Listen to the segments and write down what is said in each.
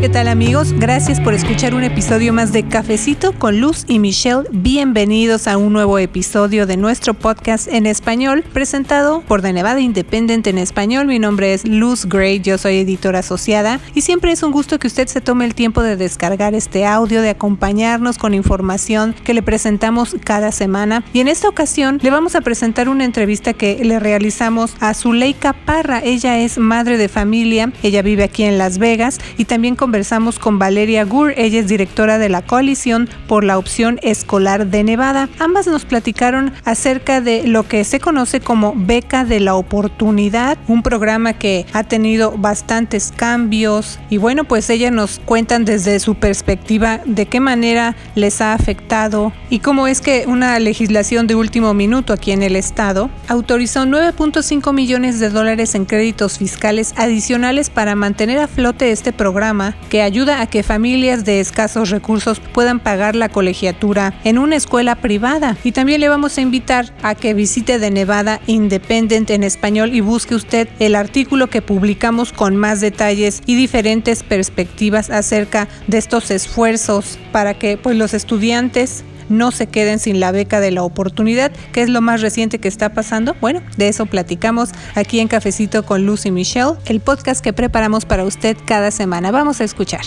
¿Qué tal amigos? Gracias por escuchar un episodio más de Cafecito con Luz y Michelle. Bienvenidos a un nuevo episodio de nuestro podcast en español presentado por The Nevada Independent en español. Mi nombre es Luz Gray, yo soy editora asociada y siempre es un gusto que usted se tome el tiempo de descargar este audio, de acompañarnos con información que le presentamos cada semana. Y en esta ocasión le vamos a presentar una entrevista que le realizamos a Zuleika Parra. Ella es madre de familia, ella vive aquí en Las Vegas y también con conversamos con Valeria Gur, ella es directora de la Coalición por la Opción Escolar de Nevada. Ambas nos platicaron acerca de lo que se conoce como Beca de la Oportunidad, un programa que ha tenido bastantes cambios y bueno, pues ellas nos cuentan desde su perspectiva de qué manera les ha afectado y cómo es que una legislación de último minuto aquí en el estado autorizó 9.5 millones de dólares en créditos fiscales adicionales para mantener a flote este programa que ayuda a que familias de escasos recursos puedan pagar la colegiatura en una escuela privada. Y también le vamos a invitar a que visite de Nevada Independent en español y busque usted el artículo que publicamos con más detalles y diferentes perspectivas acerca de estos esfuerzos para que pues los estudiantes no se queden sin la beca de la oportunidad, que es lo más reciente que está pasando. Bueno, de eso platicamos aquí en Cafecito con Lucy Michelle, el podcast que preparamos para usted cada semana. Vamos a escuchar.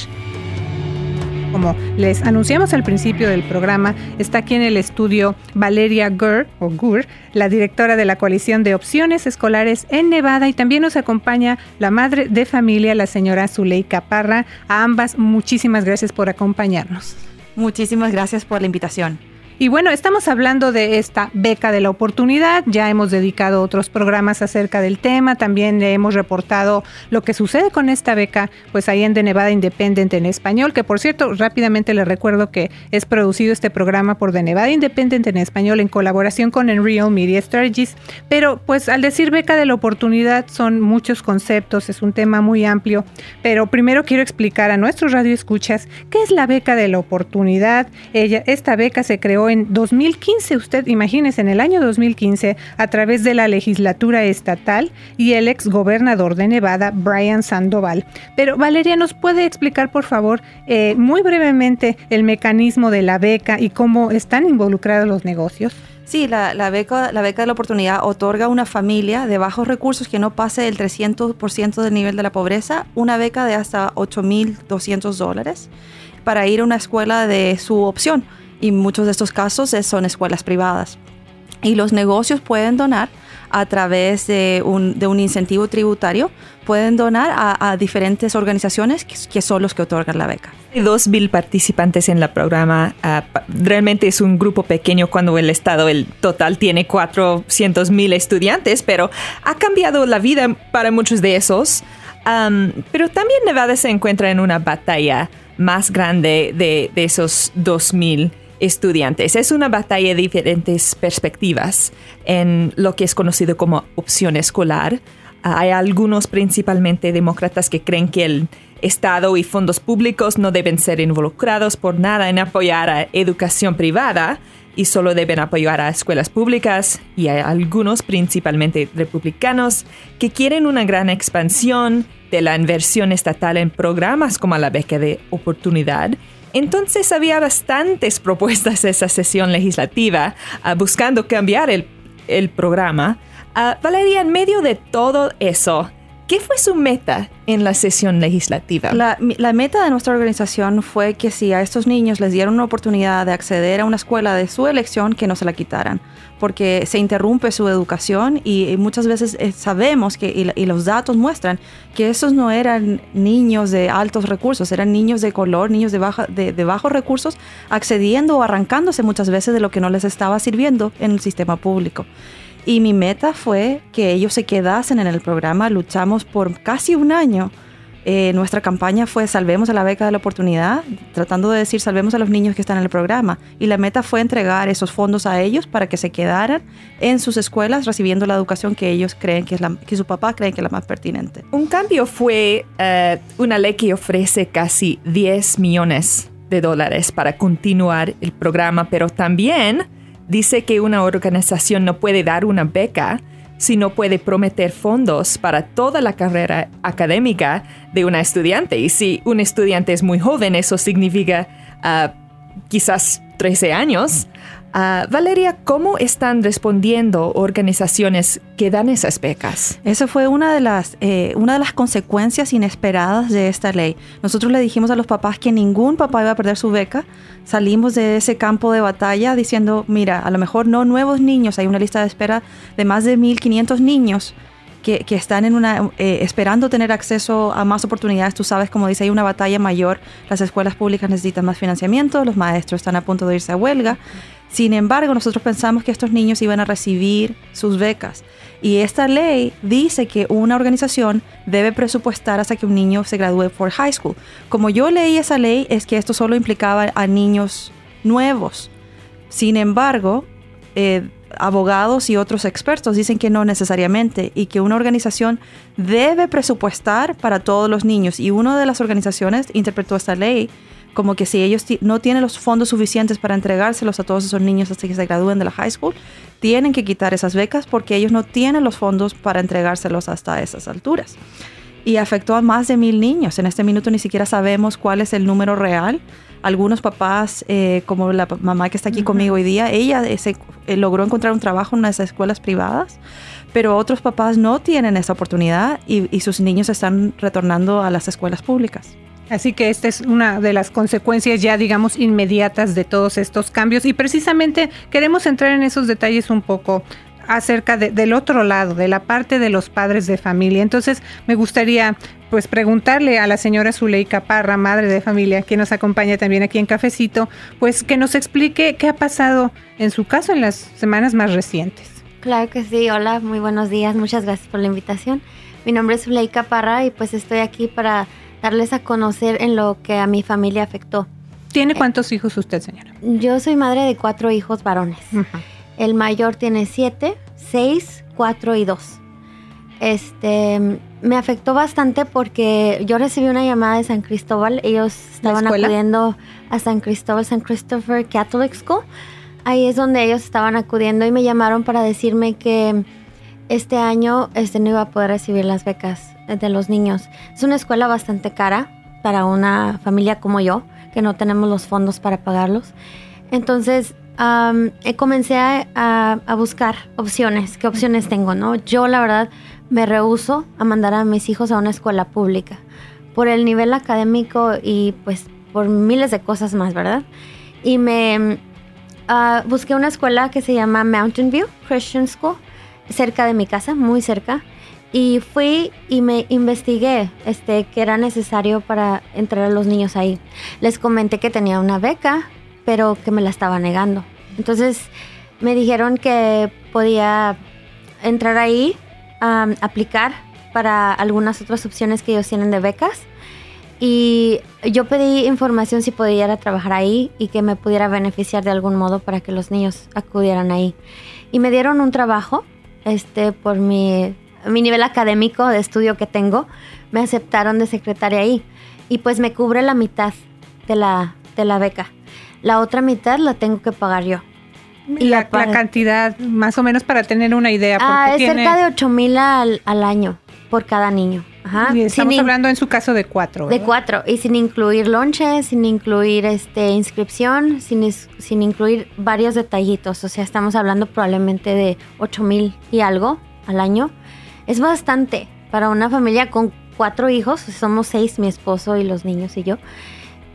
Como les anunciamos al principio del programa, está aquí en el estudio Valeria Gur, o Gur, la directora de la coalición de opciones escolares en Nevada y también nos acompaña la madre de familia, la señora Zuleika Parra. A ambas, muchísimas gracias por acompañarnos. Muchísimas gracias por la invitación. Y bueno, estamos hablando de esta beca de la oportunidad, ya hemos dedicado otros programas acerca del tema, también le hemos reportado lo que sucede con esta beca, pues ahí en The Nevada Independent en español, que por cierto, rápidamente les recuerdo que es producido este programa por The Nevada Independent en español en colaboración con Enreal Media Strategies, pero pues al decir beca de la oportunidad son muchos conceptos, es un tema muy amplio, pero primero quiero explicar a nuestros radioescuchas qué es la beca de la oportunidad. Ella, esta beca se creó en 2015, usted imagínese, en el año 2015, a través de la legislatura estatal y el ex gobernador de Nevada, Brian Sandoval. Pero Valeria, ¿nos puede explicar, por favor, eh, muy brevemente el mecanismo de la beca y cómo están involucrados los negocios? Sí, la, beca, la beca de la oportunidad otorga a una familia de bajos recursos que no pase el 300% del nivel de la pobreza una beca de hasta 8.200 dólares para ir a una escuela de su opción y muchos de estos casos son escuelas privadas. Y los negocios pueden donar a través de un, de un incentivo tributario, pueden donar a, diferentes organizaciones que, son los que otorgan la beca. Hay dos mil participantes en el programa. Ah, realmente es un grupo pequeño cuando el Estado, el total, tiene 400 mil estudiantes, pero ha cambiado la vida para muchos de esos. pero también Nevada se encuentra en una batalla más grande de, de esos 2.000 estudiantes. Es una batalla de diferentes perspectivas en lo que es conocido como opción escolar. Hay algunos, principalmente demócratas, que creen que el Estado y fondos públicos no deben ser involucrados por nada en apoyar a educación privada y solo deben apoyar a escuelas públicas. Y hay algunos, principalmente republicanos, que quieren una gran expansión de la inversión estatal en programas como la beca de oportunidad entonces había bastantes propuestas de esa sesión legislativa ah, buscando cambiar el, programa. Uh, Valeria, en medio de todo eso, ¿Qué fue su meta en la sesión legislativa? La, meta de nuestra organización fue que si a estos niños les dieron una oportunidad de acceder a una escuela de su elección, que no se la quitaran, porque se interrumpe su educación y, muchas veces eh, sabemos que, y, los datos muestran que esos no eran niños de altos recursos, eran niños de color, niños de, bajos recursos, accediendo o arrancándose muchas veces de lo que no les estaba sirviendo en el sistema público. Y mi meta fue que ellos se quedasen en el programa. Luchamos por casi un año eh, nuestra campaña fue Salvemos a la beca de la oportunidad, tratando de decir salvemos a los niños que están en el programa. Y la meta fue entregar esos fondos a ellos para que se quedaran en sus escuelas recibiendo la educación que ellos creen que es la, que su papá cree que es la más pertinente. Un cambio fue eh, una ley que ofrece casi 10 millones de dólares para continuar el programa, pero también dice que una organización no puede dar una beca si no puede prometer fondos para toda la carrera académica de una estudiante. Y si un estudiante es muy joven, eso significa ah, quizás 13 años. Ah, Valeria, ¿cómo están respondiendo organizaciones que dan esas becas? Esa fue una de, las, eh, una de las consecuencias inesperadas de esta ley. Nosotros le dijimos a los papás que ningún papá iba a perder su beca. Salimos de ese campo de batalla diciendo, mira, a lo mejor no nuevos niños, hay una lista de espera de más de 1.500 niños. Que, están en una, eh, esperando tener acceso a más oportunidades. Tú sabes, como dice, hay una batalla mayor. Las escuelas públicas necesitan más financiamiento, los maestros están a punto de irse a huelga. Sin embargo, nosotros pensamos que estos niños iban a recibir sus becas. Y esta ley dice que una organización debe presupuestar hasta que un niño se gradúe por high school. Como yo leí esa ley, es que esto solo implicaba a niños nuevos. Sin embargo, eh, abogados y otros expertos dicen que no necesariamente y que una organización debe presupuestar para todos los niños. Y una de las organizaciones interpretó esta ley como que si ellos no tienen los fondos suficientes para entregárselos a todos esos niños hasta que se gradúen de la high school, tienen que quitar esas becas porque ellos no tienen los fondos para entregárselos hasta esas alturas. Y afectó a más de mil niños. En este minuto ni siquiera sabemos cuál es el número real. Algunos papás, eh, como la mamá que está aquí conmigo hoy día, ella eh, se, eh, logró encontrar un trabajo en unas escuelas privadas, pero otros papás no tienen esa oportunidad y, y sus niños están retornando a las escuelas públicas. Así que esta es una de las consecuencias ya, digamos, inmediatas de todos estos cambios. Y precisamente queremos entrar en esos detalles un poco acerca del otro lado, de la parte de los padres de familia. Entonces, me gustaría pues preguntarle a la señora Zuleika Parra, madre de familia, que nos acompaña también aquí en Cafecito, pues que nos explique qué ha pasado en su caso en las semanas más recientes. Claro que sí, hola, muy buenos días, muchas gracias por la invitación. Mi nombre es Zuleika Parra y pues estoy aquí para darles a conocer en lo que a mi familia afectó. ¿Tiene cuántos hijos usted, señora? Yo soy madre de cuatro hijos varones. El mayor tiene siete, seis, cuatro y dos. Este, me afectó bastante porque yo recibí una llamada de San Cristóbal. Ellos estaban acudiendo a San Cristóbal, San Christopher Catholic School. Ahí es donde ellos estaban acudiendo y me llamaron para decirme que este año este, no iba a poder recibir las becas de los niños. Es una escuela bastante cara para una familia como yo, que no tenemos los fondos para pagarlos. Entonces, eh, comencé a, buscar opciones. ¿Qué opciones tengo? No? Yo, la verdad, me rehuso a mandar a mis hijos a una escuela pública por el nivel académico y pues por miles de cosas más, ¿verdad? Y me ah, busqué una escuela que se llama Mountain View Christian School, cerca de mi casa, muy cerca. Y fui y me investigué este, qué era necesario para entrar a los niños ahí. Les comenté que tenía una beca, pero que me la estaba negando. Entonces me dijeron que podía entrar ahí, a aplicar para algunas otras opciones que ellos tienen de becas. Y yo pedí información si podía trabajar ahí y que me pudiera beneficiar de algún modo para que los niños acudieran ahí. Y me dieron un trabajo este, por mi mi nivel académico de estudio que tengo, me aceptaron de secretaria ahí. Y pues me cubre la mitad de la, de la beca. La otra mitad la tengo que pagar yo. Y la, cantidad, más o menos para tener una idea. Ah, es cerca de 8 mil al, año por cada niño. Ajá. Y estamos hablando en su caso de cuatro. De cuatro. Y sin incluir lonches, sin incluir este inscripción, sin, sin incluir varios detallitos. O sea, estamos hablando probablemente de 8 mil y algo al año es bastante para una familia con cuatro hijos, somos seis, mi esposo y los niños y yo.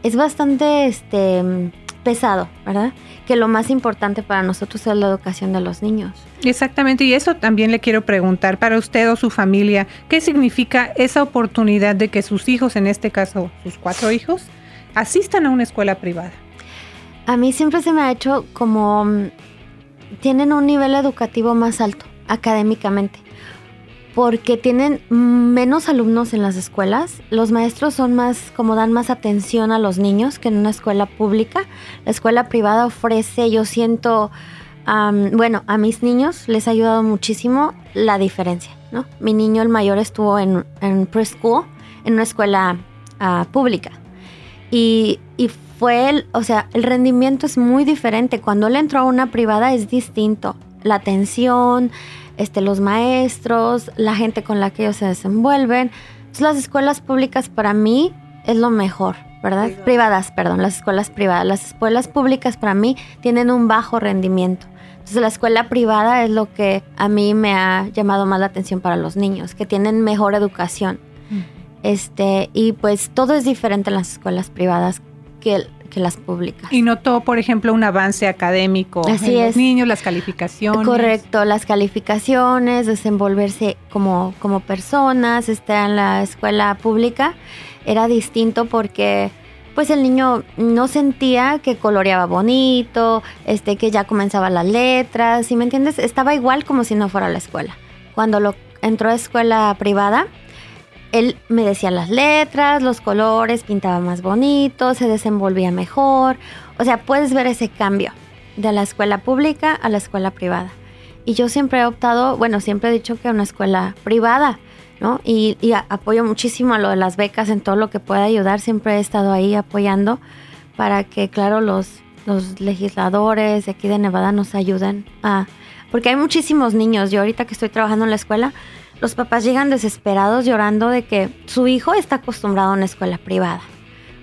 Es bastante este, pesado, ¿verdad? Que lo más importante para nosotros es la educación de los niños. Exactamente, y eso también le quiero preguntar para usted o su familia, ¿qué significa esa oportunidad de que sus hijos, en este caso sus cuatro hijos, asistan a una escuela privada? A mí siempre se me ha hecho como mm, tienen un nivel educativo más alto académicamente porque tienen menos alumnos en las escuelas. Los maestros son más, como dan más atención a los niños que en una escuela pública. La escuela privada ofrece, yo siento, bueno, a mis niños les ha ayudado muchísimo la diferencia, ¿no? Mi niño, el mayor, estuvo en, preschool, en una escuela ah, pública. Y, y fue, el, o sea, el rendimiento es muy diferente. Cuando él entró a una privada es distinto. La atención, este, los maestros, la gente con la que ellos se desenvuelven. Entonces, las escuelas públicas para mí es lo mejor, ¿verdad? Privadas. perdón, las escuelas privadas. Las escuelas públicas para mí tienen un bajo rendimiento. Entonces la escuela privada es lo que a mí me ha llamado más la atención para los niños, que tienen mejor educación. Mm. Este, y pues todo es diferente en las escuelas privadas que que las públicas. Y notó, por ejemplo, un avance académico Así en es. los niños, las calificaciones. Correcto, las calificaciones, desenvolverse como, como personas, estar en la escuela pública era distinto porque pues el niño no sentía que coloreaba bonito, este, que ya comenzaba las letras, ¿sí me entiendes? Estaba igual como si no fuera a la escuela. Cuando lo entró a escuela privada, él me decía las letras, los colores, pintaba más bonito, se desenvolvía mejor. O sea, puedes ver ese cambio de la escuela pública a la escuela privada. Y yo siempre he optado, bueno, siempre he dicho que una escuela privada, ¿no? Y, apoyo muchísimo a lo de las becas en todo lo que pueda ayudar. Siempre he estado ahí apoyando para que, claro, los, los legisladores de aquí de Nevada nos ayuden a... Porque hay muchísimos niños. Yo ahorita que estoy trabajando en la escuela, los papás llegan desesperados llorando de que su hijo está acostumbrado a una escuela privada.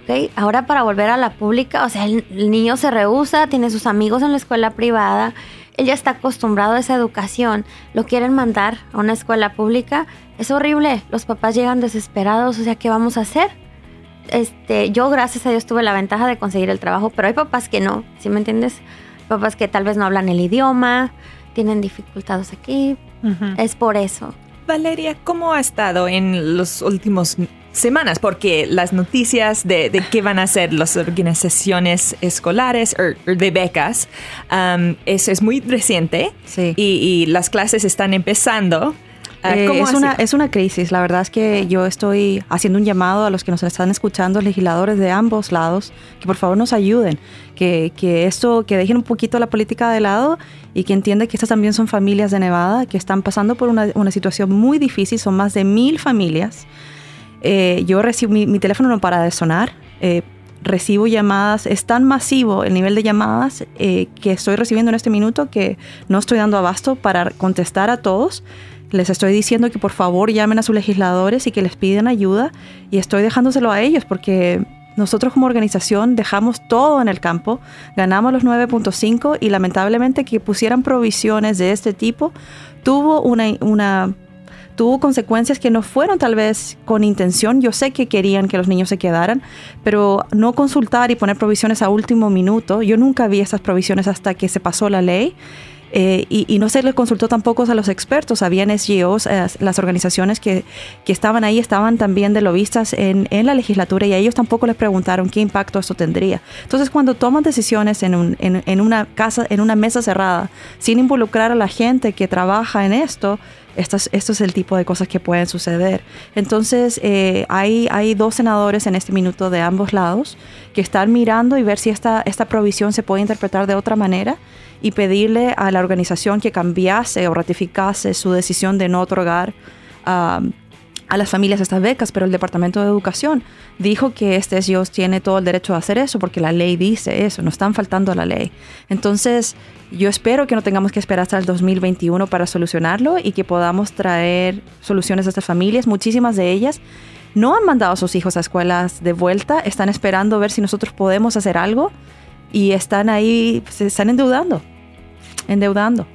¿okay? Ahora para volver a la pública, o sea, el, niño se rehúsa, tiene sus amigos en la escuela privada, él ya está acostumbrado a esa educación, lo quieren mandar a una escuela pública, es horrible, los papás llegan desesperados, o sea, ¿qué vamos a hacer? Este, yo gracias a Dios tuve la ventaja de conseguir el trabajo, pero hay papás que no, ¿sí me entiendes? Papás que tal vez no hablan el idioma, tienen dificultades aquí, es por eso. Valeria, ¿cómo ha estado en los últimos semanas? Porque las noticias de, qué van a ser las organizaciones escolares o de becas um, es, muy reciente sí. y, las clases están empezando. Eh, es, una, es una crisis. La verdad es que yo estoy haciendo un llamado a los que nos están escuchando, legisladores de ambos lados, que por favor nos ayuden, que, que esto, que dejen un poquito la política de lado y que entiendan que estas también son familias de Nevada que están pasando por una, una situación muy difícil. Son más de mil familias. Eh, yo recibo, mi, teléfono no para de sonar. Eh, recibo llamadas, es tan masivo el nivel de llamadas que estoy recibiendo en este minuto que no estoy dando abasto para contestar a todos. Les estoy diciendo que por favor llamen a sus legisladores y que les piden ayuda y estoy dejándoselo a ellos porque nosotros como organización dejamos todo en el campo, ganamos los 9.5 y lamentablemente que pusieran provisiones de este tipo tuvo una, una tuvo consecuencias que no fueron tal vez con intención. Yo sé que querían que los niños se quedaran, pero no consultar y poner provisiones a último minuto. Yo nunca vi esas provisiones hasta que se pasó la ley eh, y, no se le consultó tampoco a los expertos, habían SGOs, eh, las organizaciones que, estaban ahí estaban también de lobistas en, en, la legislatura y a ellos tampoco les preguntaron qué impacto esto tendría. Entonces cuando toman decisiones en, un, en, en una casa, en una mesa cerrada, sin involucrar a la gente que trabaja en esto, esto es, el tipo de cosas que pueden suceder. Entonces, eh, hay, dos senadores en este minuto de ambos lados que están mirando y ver si esta provisión se puede interpretar de otra manera y pedirle a la organización que cambiase o ratificase su decisión de no otorgar a las familias estas becas, pero el Departamento de Educación dijo que este SGOS tiene todo el derecho a hacer eso porque la ley dice eso, no están faltando a la ley. Entonces, yo espero que no tengamos que esperar hasta el 2021 para solucionarlo y que podamos traer soluciones a estas familias. Muchísimas de ellas no han mandado a sus hijos a escuelas de vuelta, están esperando ver si nosotros podemos hacer algo y están ahí, se están endeudando endeudando.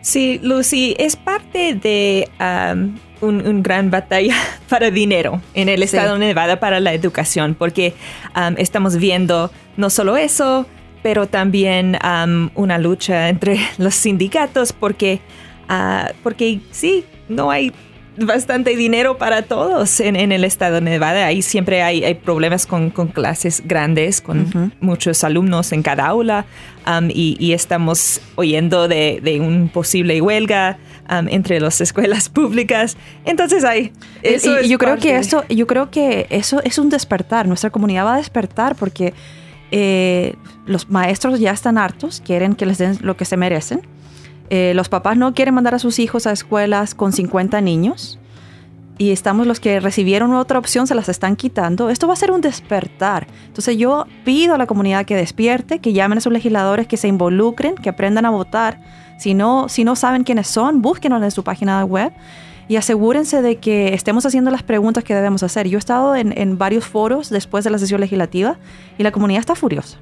Sí, Lucy, es parte de um, un, gran batalla para dinero en el estado de Nevada para la educación, porque um, estamos viendo no solo eso, pero también um, una lucha entre los sindicatos, porque, uh, porque sí, no hay bastante dinero para todos en, el estado de Nevada. Ahí siempre hay, problemas con, clases grandes, con muchos alumnos en cada aula um, y, estamos oyendo de, un posible huelga um, entre las escuelas públicas. Entonces ahí, eso yo creo que eso, yo creo que eso es un despertar. Nuestra comunidad va a despertar porque eh, los maestros ya están hartos, quieren que les den lo que se merecen. Eh, los papás no quieren mandar a sus hijos a escuelas con 50 niños y estamos los que recibieron otra opción, se las están quitando. Esto va a ser un despertar. Entonces yo pido a la comunidad que despierte, que llamen a sus legisladores, que se involucren, que aprendan a votar. Si no, si no saben quiénes son, búsquenlos en su página web y asegúrense de que estemos haciendo las preguntas que debemos hacer. Yo he estado en, en varios foros después de la sesión legislativa y la comunidad está furiosa.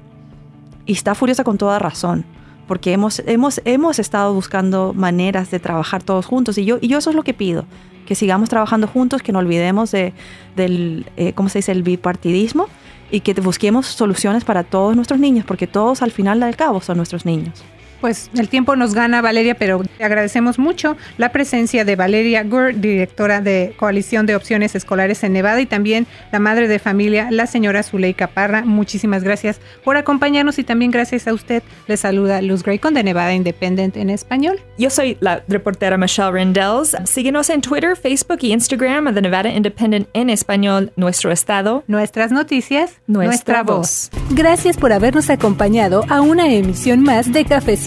Y está furiosa con toda razón porque hemos, hemos, hemos estado buscando maneras de trabajar todos juntos y yo, y yo eso es lo que pido, que sigamos trabajando juntos, que no olvidemos de, del, eh, ¿cómo se dice?, el bipartidismo y que busquemos soluciones para todos nuestros niños, porque todos al final del cabo son nuestros niños. Pues el tiempo nos gana, Valeria, pero te agradecemos mucho la presencia de Valeria Gur, directora de Coalición de Opciones Escolares en Nevada, y también la madre de familia, la señora Zuleika Parra. Muchísimas gracias por acompañarnos y también gracias a usted. Le saluda Luz Graycon de Nevada Independent en español. Yo soy la reportera Michelle Rendells. Síguenos en Twitter, Facebook y Instagram de Nevada Independent en español, nuestro estado. Nuestras noticias, nuestra, voz. Gracias por habernos acompañado a una emisión más de Cafecito